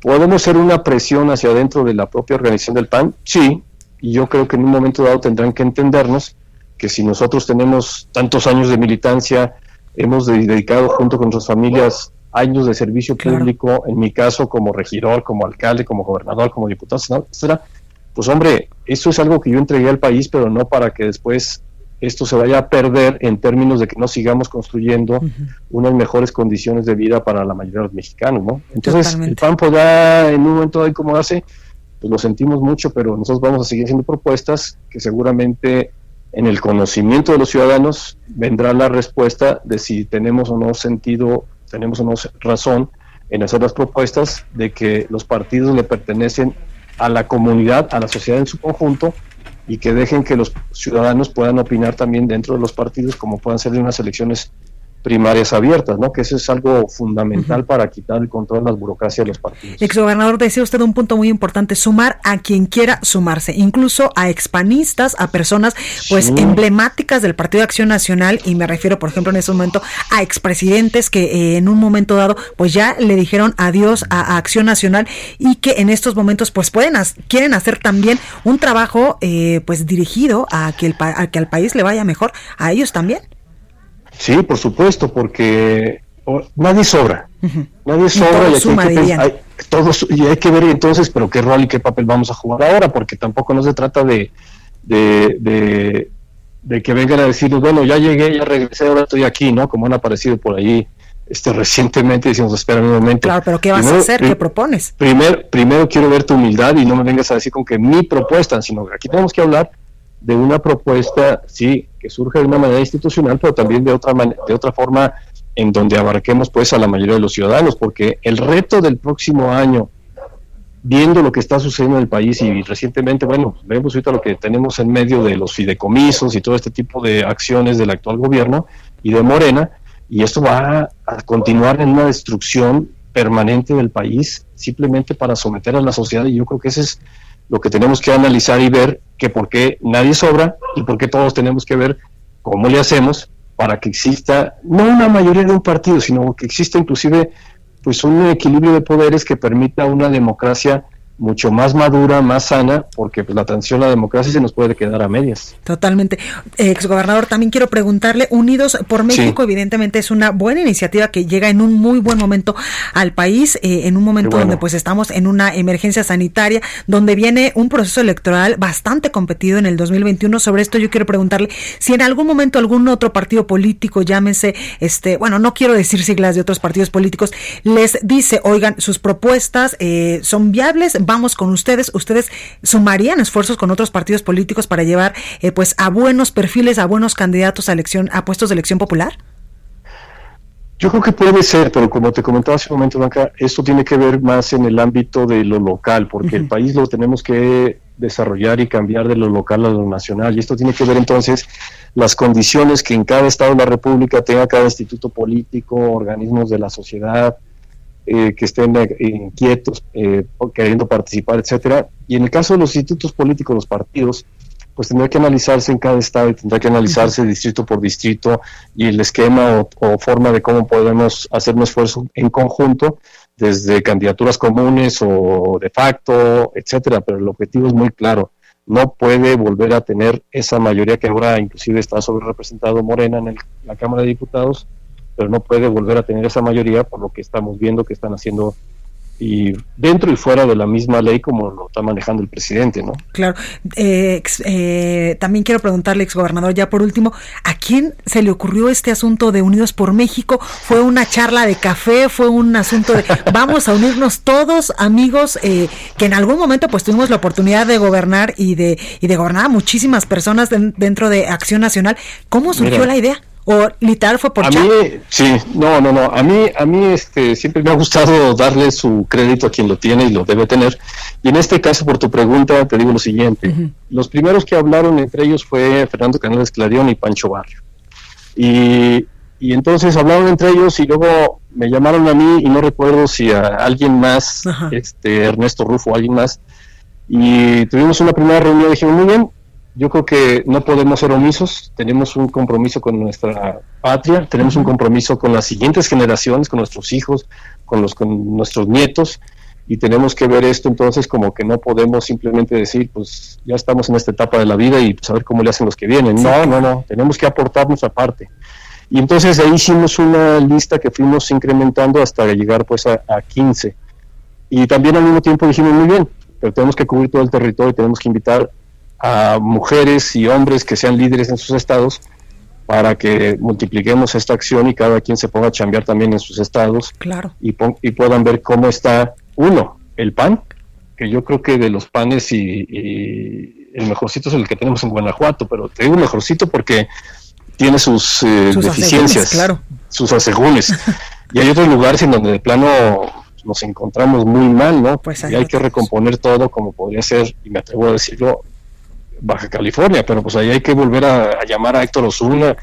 ¿Podemos ser una presión hacia adentro de la propia organización del PAN? Sí, y yo creo que en un momento dado tendrán que entendernos que si nosotros tenemos tantos años de militancia, hemos dedicado junto con nuestras familias años de servicio público, en mi caso como regidor, como alcalde, como gobernador, como diputado, etcétera, pues hombre, eso es algo que yo entregué al país, pero no para que después esto se vaya a perder en términos de que no sigamos construyendo unas mejores condiciones de vida para la mayoría de los mexicanos, ¿no? Entonces, el PAN podrá en un momento de acomodarse, pues lo sentimos mucho, pero nosotros vamos a seguir haciendo propuestas que seguramente en el conocimiento de los ciudadanos vendrá la respuesta de si tenemos o no sentido, tenemos o no razón en hacer las propuestas de que los partidos le pertenecen a la comunidad, a la sociedad en su conjunto y que dejen que los ciudadanos puedan opinar también dentro de los partidos como puedan ser de unas elecciones primarias abiertas, ¿no? Que eso es algo fundamental para quitar el control de las burocracias de los partidos. Exgobernador, decía usted un punto muy importante, sumar a quien quiera sumarse, incluso a expanistas, a personas pues emblemáticas del Partido de Acción Nacional, y me refiero, por ejemplo, en ese momento a expresidentes que eh, en un momento dado pues ya le dijeron adiós a, Acción Nacional y que en estos momentos pues pueden quieren hacer también un trabajo eh, pues dirigido a que, el, a que al país le vaya mejor, a ellos también. Sí, por supuesto, porque nadie sobra. Nadie sobra y, hay que, y hay que ver entonces, pero qué rol y qué papel vamos a jugar ahora, porque tampoco no se trata de, de, de, que vengan a decirnos, bueno, ya llegué, ya regresé, ahora estoy aquí, ¿no? Como han aparecido por ahí este, recientemente, decimos, espera un momento. Claro, pero ¿qué vas a hacer? ¿Qué propones? Primer, primero quiero ver tu humildad y no me vengas a decir con que mi propuesta, sino que aquí tenemos que hablar de una propuesta, sí, que surge de una manera institucional, pero también de otra, de otra forma en donde abarquemos pues a la mayoría de los ciudadanos, porque el reto del próximo año, viendo lo que está sucediendo en el país y recientemente, bueno, vemos ahorita lo que tenemos en medio de los fideicomisos y todo este tipo de acciones del actual gobierno y de Morena, y esto va a continuar en una destrucción permanente del país simplemente para someter a la sociedad y yo creo que ese es lo que tenemos que analizar y ver que por qué nadie sobra y por qué todos tenemos que ver cómo le hacemos para que exista no una mayoría de un partido, sino que exista inclusive pues un equilibrio de poderes que permita una democracia mucho más madura, más sana, porque pues, la transición a la democracia se nos puede quedar a medias. Totalmente. Exgobernador, también quiero preguntarle, Unidos por México evidentemente es una buena iniciativa que llega en un muy buen momento al país, eh, en un momento donde pues estamos en una emergencia sanitaria, donde viene un proceso electoral bastante competido en el 2021. Sobre esto yo quiero preguntarle si en algún momento algún otro partido político, llámese, este, bueno, no quiero decir siglas de otros partidos políticos, les dice, oigan, sus propuestas eh, son viables, vamos con ustedes, ustedes sumarían esfuerzos con otros partidos políticos para llevar eh, pues a buenos perfiles, a buenos candidatos a elección, a puestos de elección popular? Yo creo que puede ser, pero como te comentaba hace un momento, Blanca, esto tiene que ver más en el ámbito de lo local, porque el país lo tenemos que desarrollar y cambiar de lo local a lo nacional. Y esto tiene que ver entonces las condiciones que en cada estado de la República tenga cada instituto político, organismos de la sociedad, eh, que estén eh, inquietos, eh, queriendo participar, etcétera. Y en el caso de los institutos políticos, los partidos, pues tendrá que analizarse en cada estado y tendrá que analizarse distrito por distrito y el esquema o, forma de cómo podemos hacer un esfuerzo en conjunto desde candidaturas comunes o de facto, etcétera, pero el objetivo es muy claro. No puede volver a tener esa mayoría que ahora inclusive está sobre representado Morena en la Cámara de Diputados, pero no puede volver a tener esa mayoría por lo que estamos viendo que están haciendo y dentro y fuera de la misma ley como lo está manejando el presidente, ¿no? Claro. Eh, eh, también quiero preguntarle, exgobernador, ya por último, ¿a quién se le ocurrió este asunto de Unidos por México? ¿Fue una charla de café? ¿Fue un asunto de vamos a unirnos todos, amigos, eh, que en algún momento pues tuvimos la oportunidad de gobernar y de, y de gobernar a muchísimas personas dentro de Acción Nacional? ¿Cómo surgió la idea? O literal fue por a mí sí no no no. A mí a mí este siempre me ha gustado darle su crédito a quien lo tiene y lo debe tener. Y en este caso por tu pregunta te digo lo siguiente. Los primeros que hablaron entre ellos fue Fernando Canales Clarion y Pancho Barrio. Y, y entonces hablaron entre ellos y luego me llamaron a mí y no recuerdo si a alguien más este Ernesto Rufo o alguien más. Y tuvimos una primera reunión y dijimos muy bien yo creo que no podemos ser omisos, tenemos un compromiso con nuestra patria, tenemos un compromiso con las siguientes generaciones, con nuestros hijos, con, los, con nuestros nietos, y tenemos que ver esto entonces como que no podemos simplemente decir, pues ya estamos en esta etapa de la vida y saber cómo le hacen los que vienen. No, no, no, tenemos que aportar nuestra parte. Y entonces ahí hicimos una lista que fuimos incrementando hasta llegar pues a, a 15. Y también al mismo tiempo dijimos, muy bien, pero tenemos que cubrir todo el territorio, tenemos que invitar a mujeres y hombres que sean líderes en sus estados para que multipliquemos esta acción y cada quien se ponga a chambear también en sus estados claro. y, y puedan ver cómo está, uno, el pan, que yo creo que de los panes y, el mejorcito es el que tenemos en Guanajuato, pero te digo mejorcito porque tiene sus, eh, deficiencias, claro. sus asegúnes. y hay otros lugares en donde de plano nos encontramos muy mal, ¿no? Pues y hay que recomponer todo como podría ser, y me atrevo a decirlo, Baja California, pero pues ahí hay que volver a, llamar a Héctor Osuna,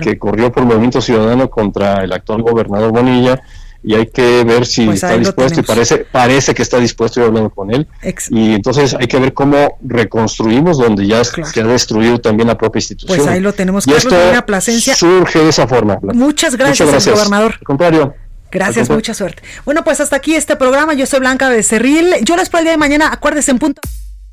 que corrió por Movimiento Ciudadano contra el actual gobernador Bonilla, y hay que ver si Pues está dispuesto, y parece, parece que está dispuesto, yo hablando con él, Ex- y entonces hay que ver cómo reconstruimos donde ya se ha destruido también la propia institución. Pues ahí lo tenemos. Y Carlos esto Plasencia. surge de esa forma. Muchas gracias, gobernador. Al contrario. Gracias, Al mucha suerte. Bueno, pues hasta aquí este programa. Yo soy Blanca Becerril. Yo les espero el día de mañana. Acuérdense en punto.